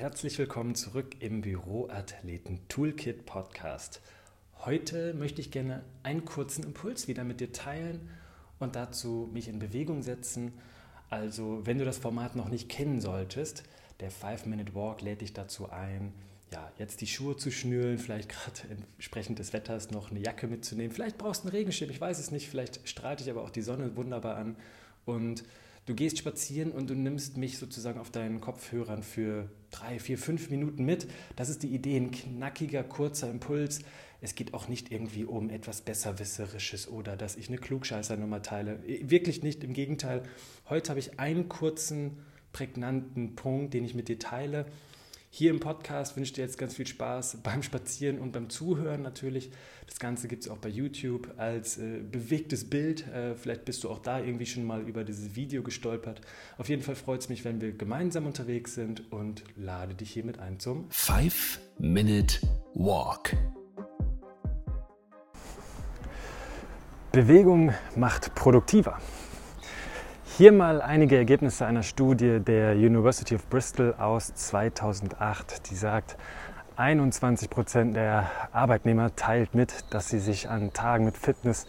herzlich willkommen zurück im Büroathleten Toolkit Podcast. Heute möchte ich gerne einen kurzen Impuls wieder mit dir teilen und dazu mich in Bewegung setzen. Also, wenn du das Format noch nicht kennen solltest, der 5-Minute Walk lädt dich dazu ein, ja, jetzt die Schuhe zu schnüren, vielleicht gerade entsprechend des Wetters noch eine Jacke mitzunehmen. Vielleicht brauchst du einen Regenschirm, ich weiß es nicht, vielleicht strahlt dich aber auch die Sonne wunderbar an und Du gehst spazieren und du nimmst mich sozusagen auf deinen Kopfhörern für drei, vier, fünf Minuten mit. Das ist die Idee, ein knackiger, kurzer Impuls. Es geht auch nicht irgendwie um etwas Besserwisserisches oder dass ich eine Klugscheißernummer teile. Wirklich nicht, im Gegenteil. Heute habe ich einen kurzen, prägnanten Punkt, den ich mit dir teile hier im Podcast wünsche ich dir jetzt ganz viel Spaß beim Spazieren und beim Zuhören natürlich. Das Ganze gibt es auch bei YouTube als äh, bewegtes Bild. Äh, vielleicht bist du auch da irgendwie schon mal über dieses Video gestolpert. Auf jeden Fall freut es mich, wenn wir gemeinsam unterwegs sind und lade dich hiermit ein zum 5-Minute Walk. Bewegung macht produktiver. Hier mal einige Ergebnisse einer Studie der University of Bristol aus 2008, die sagt, 21 Prozent der Arbeitnehmer teilt mit, dass sie sich an Tagen mit Fitness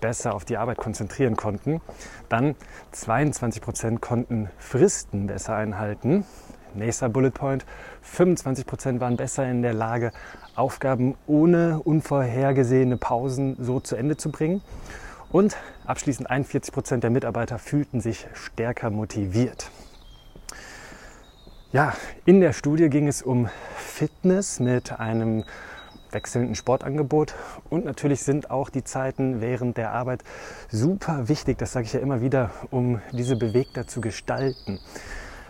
besser auf die Arbeit konzentrieren konnten. Dann 22 Prozent konnten Fristen besser einhalten. Nächster Bullet Point. 25 Prozent waren besser in der Lage, Aufgaben ohne unvorhergesehene Pausen so zu Ende zu bringen. Und abschließend 41 Prozent der Mitarbeiter fühlten sich stärker motiviert. Ja, in der Studie ging es um Fitness mit einem wechselnden Sportangebot und natürlich sind auch die Zeiten während der Arbeit super wichtig, das sage ich ja immer wieder, um diese bewegter zu gestalten.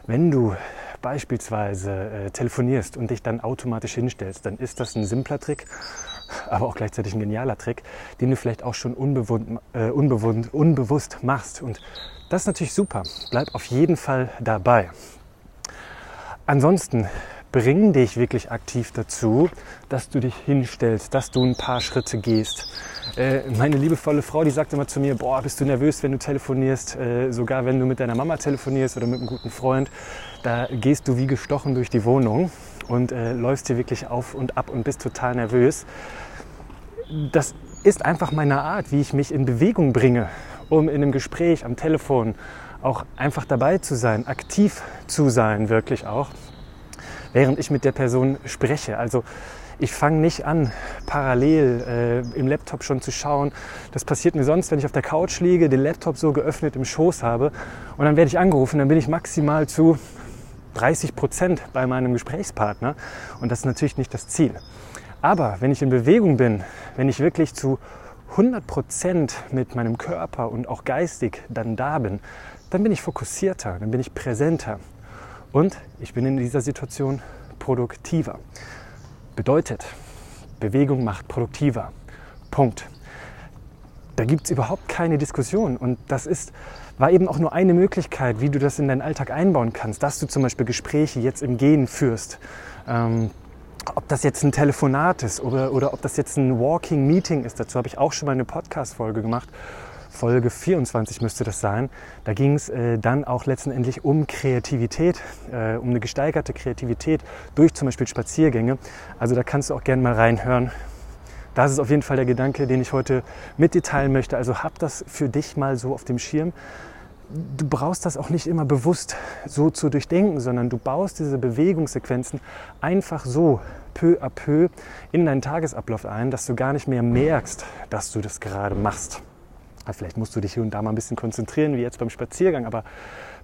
Wenn du beispielsweise äh, telefonierst und dich dann automatisch hinstellst, dann ist das ein simpler Trick aber auch gleichzeitig ein genialer Trick, den du vielleicht auch schon unbewusst, äh, unbewusst, unbewusst machst. Und das ist natürlich super. Bleib auf jeden Fall dabei. Ansonsten bring dich wirklich aktiv dazu, dass du dich hinstellst, dass du ein paar Schritte gehst. Äh, meine liebevolle Frau, die sagt immer zu mir, boah, bist du nervös, wenn du telefonierst, äh, sogar wenn du mit deiner Mama telefonierst oder mit einem guten Freund, da gehst du wie gestochen durch die Wohnung und äh, läufst hier wirklich auf und ab und bist total nervös das ist einfach meine Art, wie ich mich in Bewegung bringe, um in einem Gespräch am Telefon auch einfach dabei zu sein, aktiv zu sein, wirklich auch, während ich mit der Person spreche. Also ich fange nicht an, parallel äh, im Laptop schon zu schauen. Das passiert mir sonst, wenn ich auf der Couch liege, den Laptop so geöffnet im Schoß habe und dann werde ich angerufen, dann bin ich maximal zu 30 Prozent bei meinem Gesprächspartner und das ist natürlich nicht das Ziel. Aber wenn ich in Bewegung bin, wenn ich wirklich zu 100 Prozent mit meinem Körper und auch geistig dann da bin, dann bin ich fokussierter, dann bin ich präsenter und ich bin in dieser Situation produktiver. Bedeutet, Bewegung macht produktiver. Punkt. Da gibt es überhaupt keine Diskussion und das ist, war eben auch nur eine Möglichkeit, wie du das in deinen Alltag einbauen kannst, dass du zum Beispiel Gespräche jetzt im Gehen führst. Ähm, ob das jetzt ein Telefonat ist oder, oder ob das jetzt ein Walking Meeting ist, dazu habe ich auch schon mal eine Podcast-Folge gemacht. Folge 24 müsste das sein. Da ging es äh, dann auch letztendlich um Kreativität, äh, um eine gesteigerte Kreativität durch zum Beispiel Spaziergänge. Also da kannst du auch gerne mal reinhören. Das ist auf jeden Fall der Gedanke, den ich heute mit dir teilen möchte. Also hab das für dich mal so auf dem Schirm du brauchst das auch nicht immer bewusst so zu durchdenken, sondern du baust diese Bewegungssequenzen einfach so peu à peu in deinen Tagesablauf ein, dass du gar nicht mehr merkst, dass du das gerade machst. Vielleicht musst du dich hier und da mal ein bisschen konzentrieren, wie jetzt beim Spaziergang, aber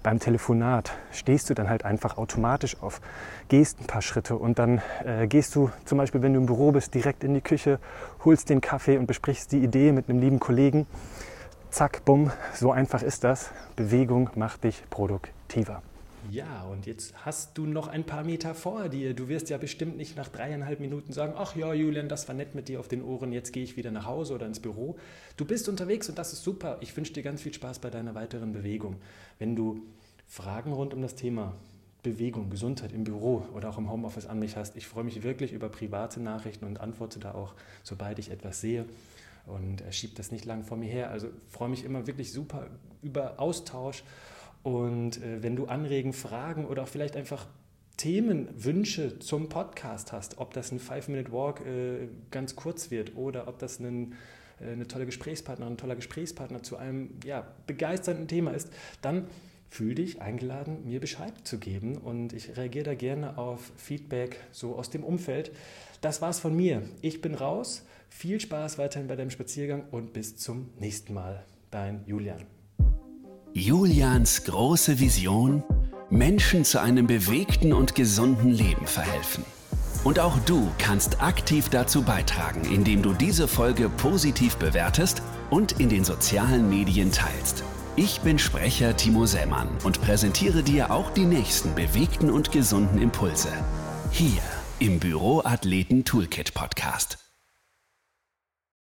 beim Telefonat stehst du dann halt einfach automatisch auf, gehst ein paar Schritte und dann äh, gehst du zum Beispiel, wenn du im Büro bist, direkt in die Küche, holst den Kaffee und besprichst die Idee mit einem lieben Kollegen Zack, bumm, so einfach ist das. Bewegung macht dich produktiver. Ja, und jetzt hast du noch ein paar Meter vor dir. Du wirst ja bestimmt nicht nach dreieinhalb Minuten sagen, ach ja, Julian, das war nett mit dir auf den Ohren, jetzt gehe ich wieder nach Hause oder ins Büro. Du bist unterwegs und das ist super. Ich wünsche dir ganz viel Spaß bei deiner weiteren Bewegung. Wenn du Fragen rund um das Thema Bewegung, Gesundheit im Büro oder auch im Homeoffice an mich hast, ich freue mich wirklich über private Nachrichten und antworte da auch, sobald ich etwas sehe und er schiebt das nicht lang vor mir her. Also freue mich immer wirklich super über Austausch. Und äh, wenn du Anregen, Fragen oder auch vielleicht einfach Themenwünsche zum Podcast hast, ob das ein Five-Minute-Walk äh, ganz kurz wird oder ob das ein, äh, eine tolle Gesprächspartnerin, ein toller Gesprächspartner zu einem ja, begeisternden Thema ist, dann fühl dich eingeladen, mir Bescheid zu geben und ich reagiere da gerne auf Feedback so aus dem Umfeld. Das war's von mir. Ich bin raus. Viel Spaß weiterhin bei deinem Spaziergang und bis zum nächsten Mal. Dein Julian. Julians große Vision, Menschen zu einem bewegten und gesunden Leben verhelfen. Und auch du kannst aktiv dazu beitragen, indem du diese Folge positiv bewertest und in den sozialen Medien teilst. Ich bin Sprecher Timo Sämann und präsentiere dir auch die nächsten bewegten und gesunden Impulse. Hier im Büroathleten Toolkit Podcast.